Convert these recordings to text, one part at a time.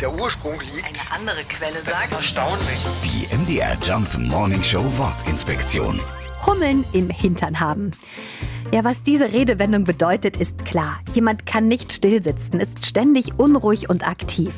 der Ursprung liegt. Eine andere Quelle Das ist sagt. erstaunlich. Die MDR Jump Morning Show Wortinspektion. Hummeln im Hintern haben. Ja, was diese Redewendung bedeutet, ist klar. Jemand kann nicht stillsitzen, ist ständig unruhig und aktiv.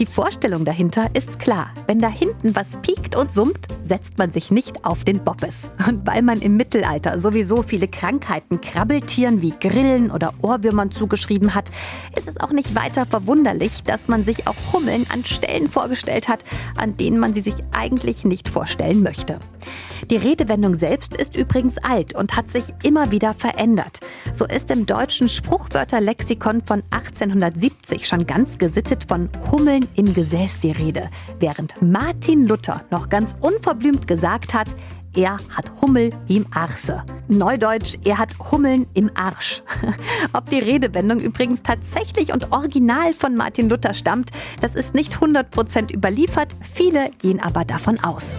Die Vorstellung dahinter ist klar. Wenn da hinten was piekt und summt, setzt man sich nicht auf den Boppes. Und weil man im Mittelalter sowieso viele Krankheiten Krabbeltieren wie Grillen oder Ohrwürmern zugeschrieben hat, ist es auch nicht weiter verwunderlich, dass man sich auch Hummeln an Stellen vorgestellt hat, an denen man sie sich eigentlich nicht vorstellen möchte. Die Redewendung selbst ist übrigens alt und hat sich immer wieder verändert. So ist im deutschen Spruchwörterlexikon von 1870 schon ganz gesittet von Hummeln im Gesäß die Rede, während Martin Luther noch ganz unverblümt gesagt hat, er hat Hummel im Arse. Neudeutsch, er hat Hummeln im Arsch. Ob die Redewendung übrigens tatsächlich und original von Martin Luther stammt, das ist nicht 100% überliefert, viele gehen aber davon aus.